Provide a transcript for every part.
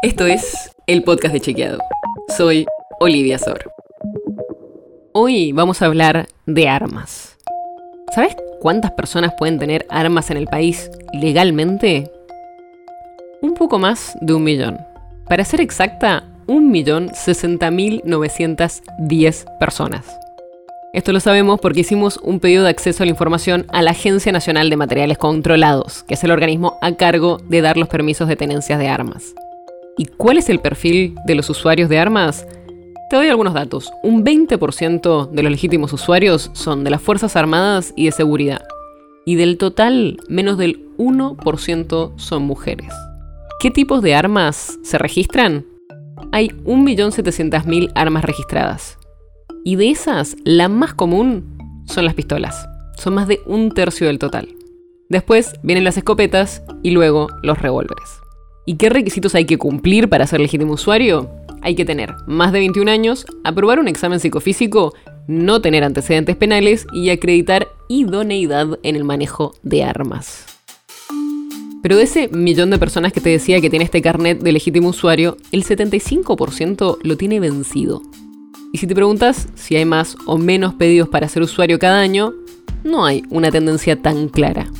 Esto es el podcast de Chequeado. Soy Olivia Sor. Hoy vamos a hablar de armas. ¿Sabes cuántas personas pueden tener armas en el país legalmente? Un poco más de un millón. Para ser exacta, 1.060.910 personas. Esto lo sabemos porque hicimos un pedido de acceso a la información a la Agencia Nacional de Materiales Controlados, que es el organismo a cargo de dar los permisos de tenencias de armas. ¿Y cuál es el perfil de los usuarios de armas? Te doy algunos datos. Un 20% de los legítimos usuarios son de las Fuerzas Armadas y de Seguridad. Y del total, menos del 1% son mujeres. ¿Qué tipos de armas se registran? Hay 1.700.000 armas registradas. Y de esas, la más común son las pistolas. Son más de un tercio del total. Después vienen las escopetas y luego los revólveres. ¿Y qué requisitos hay que cumplir para ser legítimo usuario? Hay que tener más de 21 años, aprobar un examen psicofísico, no tener antecedentes penales y acreditar idoneidad en el manejo de armas. Pero de ese millón de personas que te decía que tiene este carnet de legítimo usuario, el 75% lo tiene vencido. Y si te preguntas si hay más o menos pedidos para ser usuario cada año, no hay una tendencia tan clara.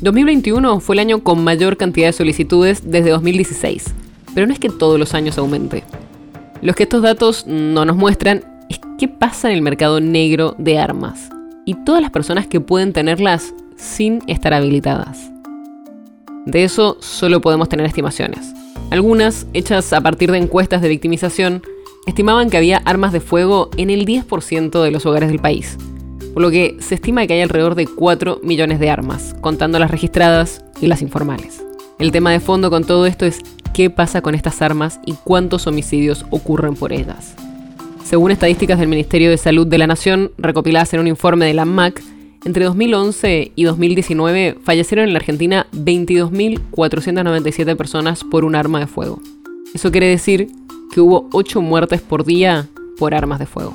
2021 fue el año con mayor cantidad de solicitudes desde 2016, pero no es que todos los años aumente. Lo que estos datos no nos muestran es qué pasa en el mercado negro de armas y todas las personas que pueden tenerlas sin estar habilitadas. De eso solo podemos tener estimaciones. Algunas, hechas a partir de encuestas de victimización, estimaban que había armas de fuego en el 10% de los hogares del país, por lo que se estima que hay alrededor de 4 millones de armas, contando las registradas y las informales. El tema de fondo con todo esto es qué pasa con estas armas y cuántos homicidios ocurren por ellas. Según estadísticas del Ministerio de Salud de la Nación, recopiladas en un informe de la MAC, entre 2011 y 2019 fallecieron en la Argentina 22.497 personas por un arma de fuego. Eso quiere decir que hubo 8 muertes por día por armas de fuego.